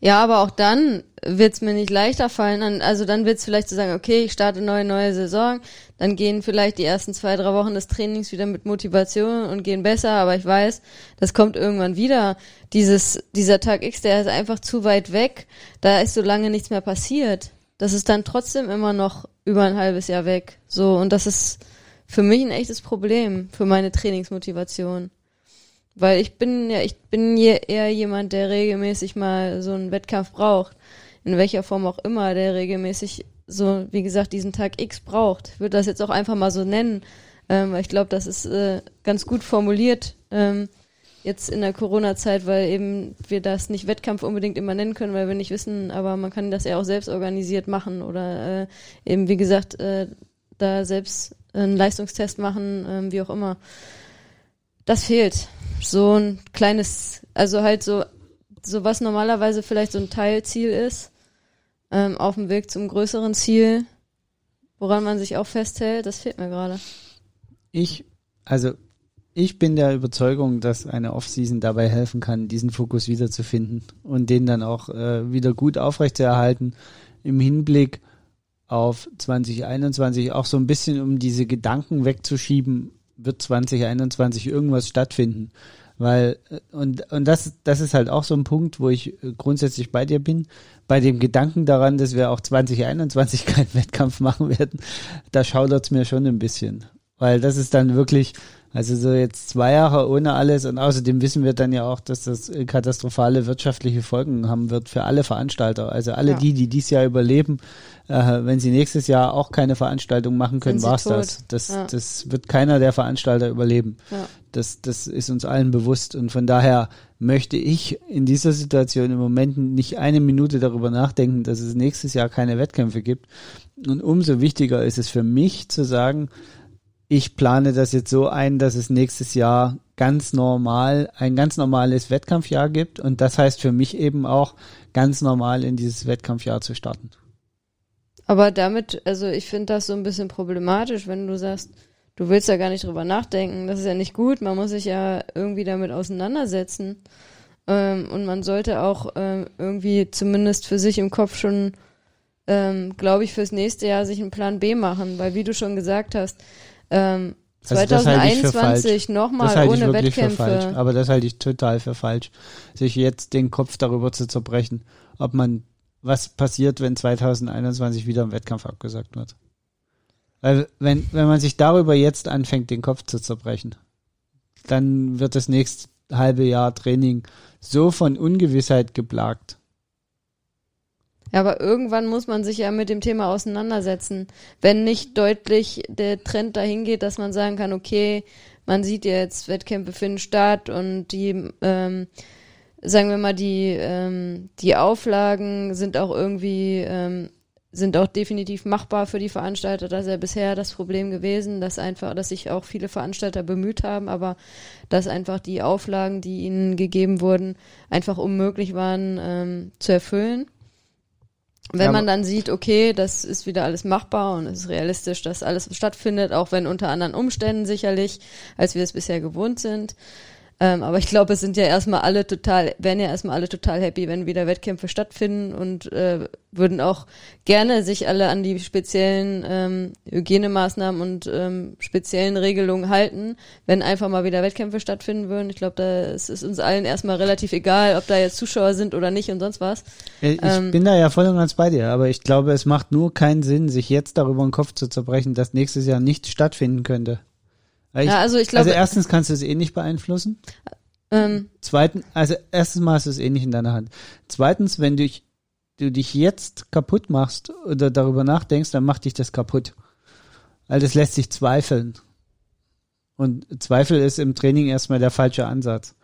Ja, aber auch dann wird es mir nicht leichter fallen. Also dann wird es vielleicht zu so sagen, okay, ich starte neue, neue Saison. Dann gehen vielleicht die ersten zwei, drei Wochen des Trainings wieder mit Motivation und gehen besser. Aber ich weiß, das kommt irgendwann wieder. Dieses, dieser Tag X, der ist einfach zu weit weg. Da ist so lange nichts mehr passiert. Das ist dann trotzdem immer noch über ein halbes Jahr weg. So, und das ist für mich ein echtes Problem für meine Trainingsmotivation. Weil ich bin ja, ich bin eher jemand, der regelmäßig mal so einen Wettkampf braucht. In welcher Form auch immer, der regelmäßig so, wie gesagt, diesen Tag X braucht. Ich würde das jetzt auch einfach mal so nennen. Ähm, ich glaube, das ist äh, ganz gut formuliert ähm, jetzt in der Corona-Zeit, weil eben wir das nicht Wettkampf unbedingt immer nennen können, weil wir nicht wissen, aber man kann das ja auch selbst organisiert machen oder äh, eben, wie gesagt, äh, da selbst einen Leistungstest machen, äh, wie auch immer. Das fehlt so ein kleines, also halt so, so was normalerweise vielleicht so ein Teilziel ist, ähm, auf dem Weg zum größeren Ziel, woran man sich auch festhält, das fehlt mir gerade. Ich, also ich bin der Überzeugung, dass eine Offseason dabei helfen kann, diesen Fokus wiederzufinden und den dann auch äh, wieder gut aufrechtzuerhalten im Hinblick auf 2021 auch so ein bisschen um diese Gedanken wegzuschieben, wird 2021 irgendwas stattfinden. Weil, und, und das, das ist halt auch so ein Punkt, wo ich grundsätzlich bei dir bin. Bei dem Gedanken daran, dass wir auch 2021 <laughs> keinen Wettkampf machen werden, da schaudert es mir schon ein bisschen. Weil das ist dann wirklich Also so jetzt zwei Jahre ohne alles und außerdem wissen wir dann ja auch, dass das katastrophale wirtschaftliche Folgen haben wird für alle Veranstalter. Also alle ja. die, die dieses Jahr überleben, äh, wenn sie nächstes Jahr auch keine Veranstaltung machen können, war's tot. das. Das, ja. das wird keiner der Veranstalter überleben. Ja. Das, das ist uns allen bewusst und von daher möchte ich in dieser Situation im Moment nicht eine Minute darüber nachdenken, dass es nächstes Jahr keine Wettkämpfe gibt. Und umso wichtiger ist es für mich zu sagen, ich plane das jetzt so ein, dass es nächstes Jahr ganz normal, ein ganz normales Wettkampfjahr gibt. Und das heißt für mich eben auch, ganz normal in dieses Wettkampfjahr zu starten. Aber damit, also ich finde das so ein bisschen problematisch, wenn du sagst, du willst ja gar nicht drüber nachdenken. Das ist ja nicht gut. Man muss sich ja irgendwie damit auseinandersetzen. Ähm, und man sollte auch ähm, irgendwie zumindest für sich im Kopf schon, ähm, glaube ich, fürs nächste Jahr sich einen Plan B machen. Weil wie du schon gesagt hast, ähm, 2021 also nochmal ohne Wettkämpfe. Aber das halte ich total für falsch, sich jetzt den Kopf darüber zu zerbrechen, ob man was passiert, wenn 2021 wieder ein Wettkampf abgesagt wird. Weil wenn, wenn man sich darüber jetzt anfängt, den Kopf zu zerbrechen, dann wird das nächste halbe Jahr Training so von Ungewissheit geplagt, ja, aber irgendwann muss man sich ja mit dem Thema auseinandersetzen. Wenn nicht deutlich der Trend dahin geht, dass man sagen kann, okay, man sieht jetzt, Wettkämpfe finden statt und die, ähm, sagen wir mal, die, ähm, die Auflagen sind auch irgendwie, ähm, sind auch definitiv machbar für die Veranstalter. Das ist ja bisher das Problem gewesen, dass einfach, dass sich auch viele Veranstalter bemüht haben, aber dass einfach die Auflagen, die ihnen gegeben wurden, einfach unmöglich waren ähm, zu erfüllen. Wenn ja, man dann sieht, okay, das ist wieder alles machbar und es ist realistisch, dass alles stattfindet, auch wenn unter anderen Umständen sicherlich, als wir es bisher gewohnt sind, ähm, aber ich glaube, es sind ja erstmal alle total, werden ja erstmal alle total happy, wenn wieder Wettkämpfe stattfinden und äh, würden auch gerne sich alle an die speziellen ähm, Hygienemaßnahmen und ähm, speziellen Regelungen halten, wenn einfach mal wieder Wettkämpfe stattfinden würden. Ich glaube, da ist es uns allen erstmal relativ egal, ob da jetzt Zuschauer sind oder nicht und sonst was. Ich ähm, bin da ja voll und ganz bei dir, aber ich glaube, es macht nur keinen Sinn, sich jetzt darüber den Kopf zu zerbrechen, dass nächstes Jahr nicht stattfinden könnte. Ich, ja, also ich glaube. Also erstens kannst du es eh nicht beeinflussen. Ähm, Zweitens, also erstens mal ist es eh nicht in deiner Hand. Zweitens, wenn du, du dich jetzt kaputt machst oder darüber nachdenkst, dann macht dich das kaputt. Weil das lässt sich zweifeln. Und Zweifel ist im Training erstmal der falsche Ansatz.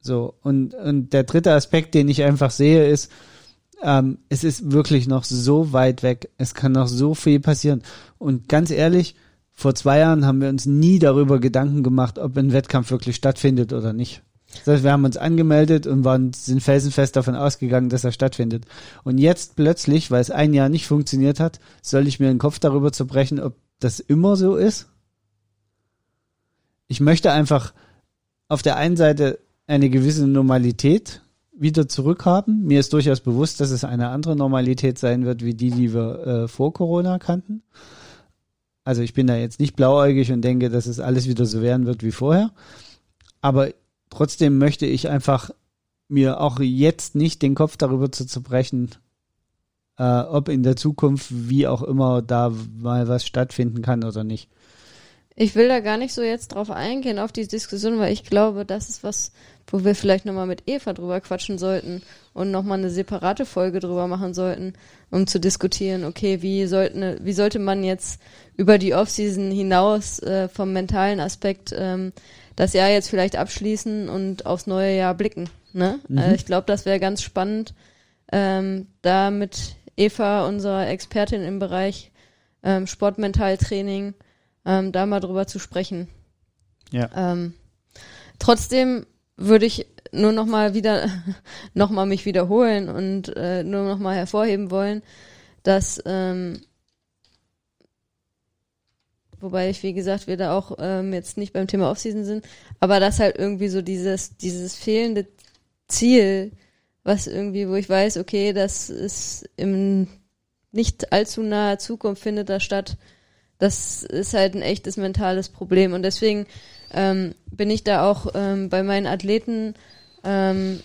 So, und, und der dritte Aspekt, den ich einfach sehe, ist, ähm, es ist wirklich noch so weit weg. Es kann noch so viel passieren. Und ganz ehrlich, vor zwei Jahren haben wir uns nie darüber Gedanken gemacht, ob ein Wettkampf wirklich stattfindet oder nicht. Das heißt, wir haben uns angemeldet und waren, sind felsenfest davon ausgegangen, dass er stattfindet. Und jetzt plötzlich, weil es ein Jahr nicht funktioniert hat, soll ich mir den Kopf darüber zerbrechen, ob das immer so ist? Ich möchte einfach auf der einen Seite eine gewisse Normalität wieder zurückhaben. Mir ist durchaus bewusst, dass es eine andere Normalität sein wird, wie die, die wir äh, vor Corona kannten. Also ich bin da jetzt nicht blauäugig und denke, dass es alles wieder so werden wird wie vorher. Aber trotzdem möchte ich einfach mir auch jetzt nicht den Kopf darüber zu zerbrechen, äh, ob in der Zukunft wie auch immer da mal was stattfinden kann oder nicht. Ich will da gar nicht so jetzt drauf eingehen, auf die Diskussion, weil ich glaube, das ist was, wo wir vielleicht nochmal mit Eva drüber quatschen sollten und nochmal eine separate Folge drüber machen sollten, um zu diskutieren, okay, wie sollten, wie sollte man jetzt über die Offseason hinaus äh, vom mentalen Aspekt ähm, das Jahr jetzt vielleicht abschließen und aufs neue Jahr blicken. Ne? Mhm. Äh, ich glaube, das wäre ganz spannend, ähm, da mit Eva, unserer Expertin im Bereich ähm, Sportmentaltraining, ähm, da mal drüber zu sprechen. Ja. Ähm, trotzdem würde ich nur noch mal wieder <laughs> noch mal mich wiederholen und äh, nur noch mal hervorheben wollen, dass ähm, wobei ich wie gesagt wir da auch ähm, jetzt nicht beim Thema Offseason sind, aber dass halt irgendwie so dieses dieses fehlende Ziel, was irgendwie, wo ich weiß, okay, das ist im nicht allzu naher Zukunft findet da statt. Das ist halt ein echtes mentales Problem und deswegen ähm, bin ich da auch ähm, bei meinen Athleten, ähm,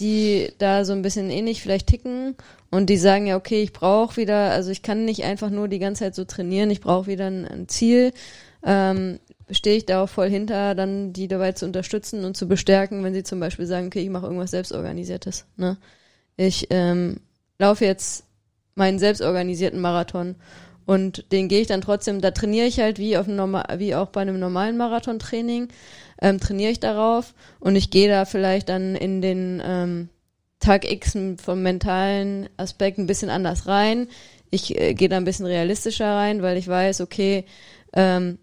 die da so ein bisschen ähnlich vielleicht ticken und die sagen ja, okay, ich brauche wieder, also ich kann nicht einfach nur die ganze Zeit so trainieren, ich brauche wieder ein, ein Ziel. Ähm, stehe ich da auch voll hinter, dann die dabei zu unterstützen und zu bestärken, wenn sie zum Beispiel sagen, okay, ich mache irgendwas selbstorganisiertes. Ne? Ich ähm, laufe jetzt meinen selbstorganisierten Marathon und den gehe ich dann trotzdem, da trainiere ich halt wie auf einem wie auch bei einem normalen Marathontraining, ähm, trainiere ich darauf und ich gehe da vielleicht dann in den ähm, Tag X vom mentalen Aspekt ein bisschen anders rein. Ich äh, gehe da ein bisschen realistischer rein, weil ich weiß, okay, ähm,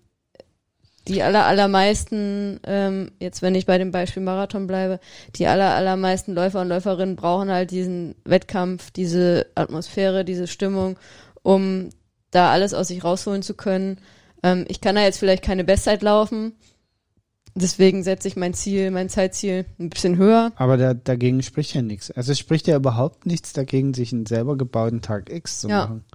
die aller, allermeisten, ähm, jetzt wenn ich bei dem Beispiel Marathon bleibe, die aller, allermeisten Läufer und Läuferinnen brauchen halt diesen Wettkampf, diese Atmosphäre, diese Stimmung, um da alles aus sich rausholen zu können. Ähm, ich kann da jetzt vielleicht keine Bestzeit laufen, deswegen setze ich mein Ziel, mein Zeitziel ein bisschen höher. Aber da, dagegen spricht ja nichts. Also es spricht ja überhaupt nichts dagegen, sich einen selber gebauten Tag X zu ja. machen.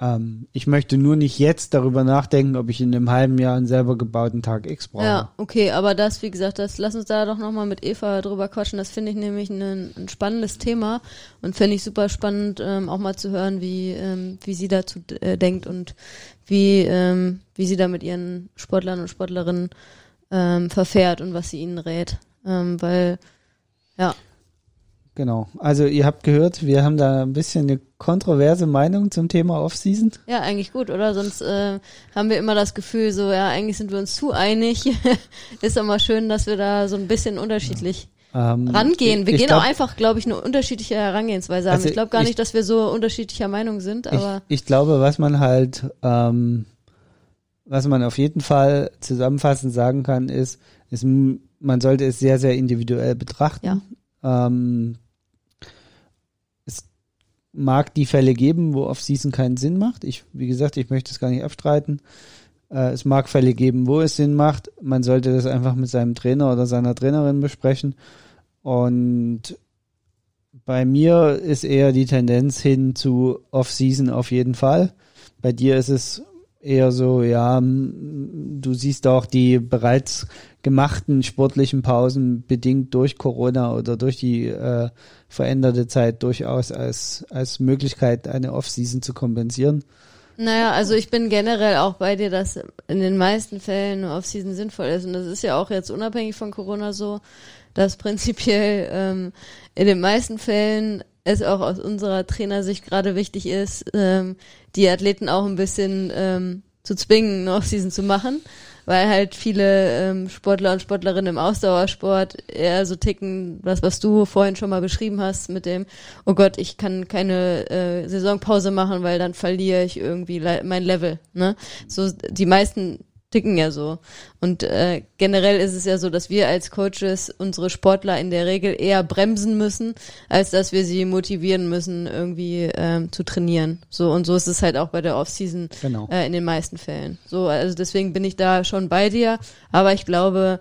Ähm, ich möchte nur nicht jetzt darüber nachdenken, ob ich in einem halben Jahr einen selber gebauten Tag X brauche. Ja, okay, aber das, wie gesagt, das lass uns da doch nochmal mit Eva drüber quatschen. Das finde ich nämlich ein, ein, spannendes Thema und finde ich super spannend, ähm, auch mal zu hören, wie, ähm, wie sie dazu äh, denkt und wie, ähm, wie sie da mit ihren Sportlern und Sportlerinnen ähm, verfährt und was sie ihnen rät. Ähm, weil, ja. Genau. Also ihr habt gehört, wir haben da ein bisschen eine kontroverse Meinung zum Thema Offseason. Ja, eigentlich gut, oder? Sonst äh, haben wir immer das Gefühl, so ja, eigentlich sind wir uns zu einig. <laughs> Ist doch mal schön, dass wir da so ein bisschen unterschiedlich ja. ähm, rangehen. Wir gehen glaub, auch einfach, glaube ich, eine unterschiedliche Herangehensweise haben. Also ich glaube gar ich, nicht, dass wir so unterschiedlicher Meinung sind, aber. Ich, ich glaube, was man halt, ähm, was man auf jeden Fall zusammenfassend sagen kann, ist, ist man sollte es sehr, sehr individuell betrachten. Ja. Ähm, mag die Fälle geben, wo Off-Season keinen Sinn macht. Ich, wie gesagt, ich möchte es gar nicht abstreiten. Äh, es mag Fälle geben, wo es Sinn macht. Man sollte das einfach mit seinem Trainer oder seiner Trainerin besprechen. Und bei mir ist eher die Tendenz hin zu Off-Season auf jeden Fall. Bei dir ist es eher so, ja, du siehst auch die bereits gemachten sportlichen Pausen bedingt durch Corona oder durch die äh, veränderte Zeit durchaus als, als Möglichkeit, eine Off-Season zu kompensieren. Naja, also ich bin generell auch bei dir, dass in den meisten Fällen eine Off-Season sinnvoll ist. Und das ist ja auch jetzt unabhängig von Corona so, dass prinzipiell ähm, in den meisten Fällen es auch aus unserer Trainersicht gerade wichtig ist, ähm, die Athleten auch ein bisschen ähm, zu zwingen, eine Off-Season zu machen weil halt viele ähm, Sportler und Sportlerinnen im Ausdauersport eher so ticken, was was du vorhin schon mal beschrieben hast mit dem, oh Gott, ich kann keine äh, Saisonpause machen, weil dann verliere ich irgendwie mein Level. Ne? So die meisten ticken ja so. Und äh, generell ist es ja so, dass wir als Coaches unsere Sportler in der Regel eher bremsen müssen, als dass wir sie motivieren müssen, irgendwie ähm, zu trainieren. So und so ist es halt auch bei der Offseason genau. äh, in den meisten Fällen. So, also deswegen bin ich da schon bei dir. Aber ich glaube,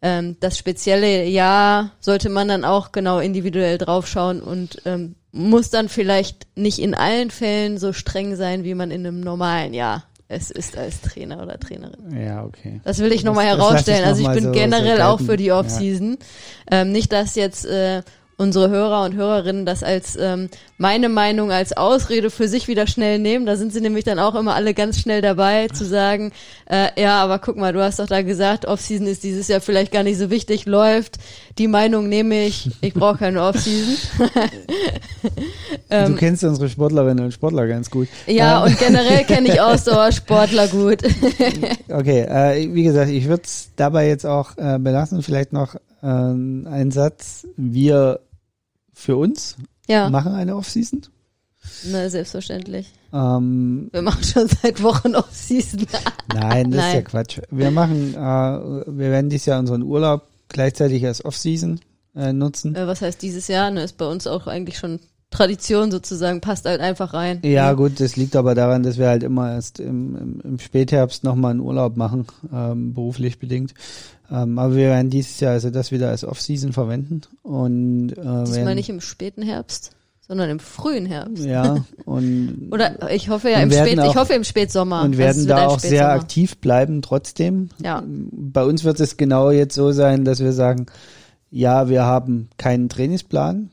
ähm, das spezielle Jahr sollte man dann auch genau individuell draufschauen und ähm, muss dann vielleicht nicht in allen Fällen so streng sein, wie man in einem normalen Jahr es ist als Trainer oder Trainerin. Ja, okay. Das will ich nochmal herausstellen. Ich also ich bin so generell so auch für die Off-Season. Ja. Ähm, nicht, dass jetzt äh, unsere Hörer und Hörerinnen das als ähm, meine Meinung als Ausrede für sich wieder schnell nehmen. Da sind sie nämlich dann auch immer alle ganz schnell dabei zu sagen, äh, ja, aber guck mal, du hast doch da gesagt, Offseason ist dieses Jahr vielleicht gar nicht so wichtig, läuft. Die Meinung nehme ich, ich brauche keine Offseason. <laughs> ähm, du kennst unsere Sportlerinnen und Sportler ganz gut. Ja, ähm. und generell kenne ich Ausdauersportler gut. <laughs> okay, äh, wie gesagt, ich würde es dabei jetzt auch äh, belassen. Vielleicht noch äh, ein Satz. Wir für uns ja. machen eine Offseason. Na, selbstverständlich. Ähm, wir machen schon seit Wochen Offseason. <laughs> Nein, das Nein. ist ja Quatsch. Wir machen, äh, wir werden dieses Jahr unseren Urlaub gleichzeitig als Offseason äh, nutzen. Äh, was heißt dieses Jahr? Ne, ist bei uns auch eigentlich schon Tradition sozusagen, passt halt einfach rein. Ja, gut, das liegt aber daran, dass wir halt immer erst im, im, im Spätherbst nochmal einen Urlaub machen, ähm, beruflich bedingt. Ähm, aber wir werden dieses Jahr also das wieder als Off-Season verwenden. Und, äh, Diesmal nicht im späten Herbst, sondern im frühen Herbst. Ja, <laughs> und. Oder ich hoffe ja im Spät, auch, ich hoffe im Spätsommer. Und werden da auch sehr aktiv bleiben trotzdem. Ja. Bei uns wird es genau jetzt so sein, dass wir sagen, ja, wir haben keinen Trainingsplan,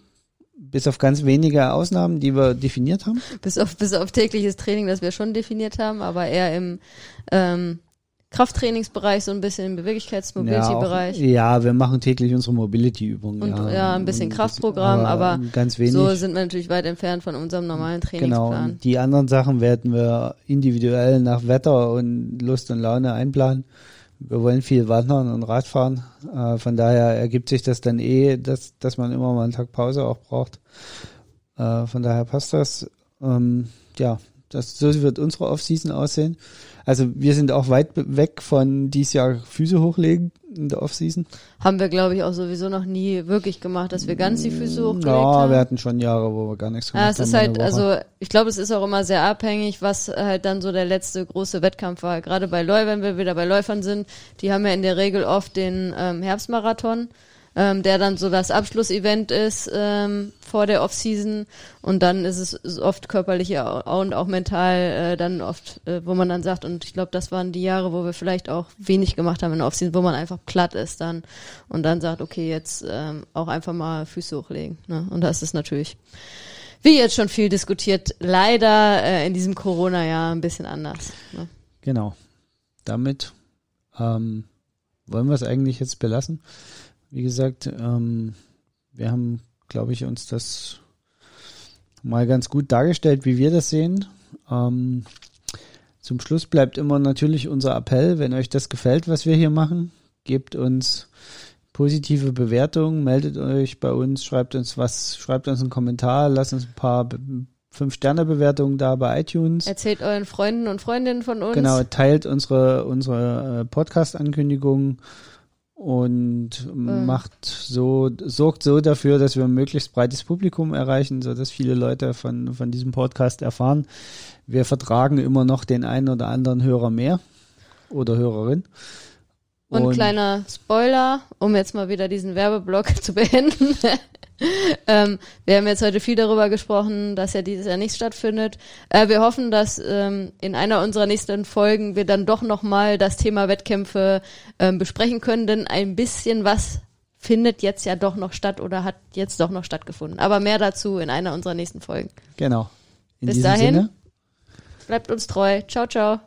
bis auf ganz wenige Ausnahmen, die wir definiert haben. Bis auf, bis auf tägliches Training, das wir schon definiert haben, aber eher im ähm, Krafttrainingsbereich, so ein bisschen im Beweglichkeits-Mobility-Bereich. Ja, ja, wir machen täglich unsere Mobility-Übungen. Ja, ja, ein bisschen Kraftprogramm, aber, aber, ganz wenig. so sind wir natürlich weit entfernt von unserem normalen Trainingsplan. Genau, die anderen Sachen werden wir individuell nach Wetter und Lust und Laune einplanen. Wir wollen viel wandern und Radfahren. Äh, von daher ergibt sich das dann eh, dass, dass man immer mal einen Tag Pause auch braucht. Äh, von daher passt das. Ähm, ja, das, so wird unsere Offseason aussehen. Also wir sind auch weit weg von dieses Jahr Füße hochlegen in der Offseason. Haben wir, glaube ich, auch sowieso noch nie wirklich gemacht, dass wir ganz die Füße mm, hochgelegt ja, haben. Wir hatten schon Jahre, wo wir gar nichts gemacht ja, es haben. Es ist halt, also ich glaube, es ist auch immer sehr abhängig, was halt dann so der letzte große Wettkampf war. Gerade bei Läu, wenn wir wieder bei Läufern sind, die haben ja in der Regel oft den ähm, Herbstmarathon ähm, der dann so das Abschlussevent ist ähm, vor der Offseason und dann ist es oft körperlich und auch mental äh, dann oft, äh, wo man dann sagt und ich glaube, das waren die Jahre, wo wir vielleicht auch wenig gemacht haben in der Offseason, wo man einfach platt ist dann und dann sagt, okay, jetzt ähm, auch einfach mal Füße hochlegen. Ne? Und das ist natürlich wie jetzt schon viel diskutiert, leider äh, in diesem Corona-Jahr ein bisschen anders. Ne? Genau. Damit ähm, wollen wir es eigentlich jetzt belassen. Wie gesagt, ähm, wir haben, glaube ich, uns das mal ganz gut dargestellt, wie wir das sehen. Ähm, zum Schluss bleibt immer natürlich unser Appell, wenn euch das gefällt, was wir hier machen, gebt uns positive Bewertungen, meldet euch bei uns, schreibt uns was, schreibt uns einen Kommentar, lasst uns ein paar Fünf-Sterne-Bewertungen da bei iTunes. Erzählt euren Freunden und Freundinnen von uns. Genau, teilt unsere, unsere äh, Podcast-Ankündigungen und mhm. macht so, sorgt so dafür, dass wir ein möglichst breites Publikum erreichen, so dass viele Leute von, von diesem Podcast erfahren. Wir vertragen immer noch den einen oder anderen Hörer mehr oder Hörerin. Und, und kleiner Spoiler, um jetzt mal wieder diesen Werbeblock <laughs> zu beenden. <laughs> ähm, wir haben jetzt heute viel darüber gesprochen, dass ja dieses Jahr nichts stattfindet. Äh, wir hoffen, dass ähm, in einer unserer nächsten Folgen wir dann doch nochmal das Thema Wettkämpfe ähm, besprechen können, denn ein bisschen was findet jetzt ja doch noch statt oder hat jetzt doch noch stattgefunden. Aber mehr dazu in einer unserer nächsten Folgen. Genau. In Bis dahin, Sinne. bleibt uns treu. Ciao, ciao.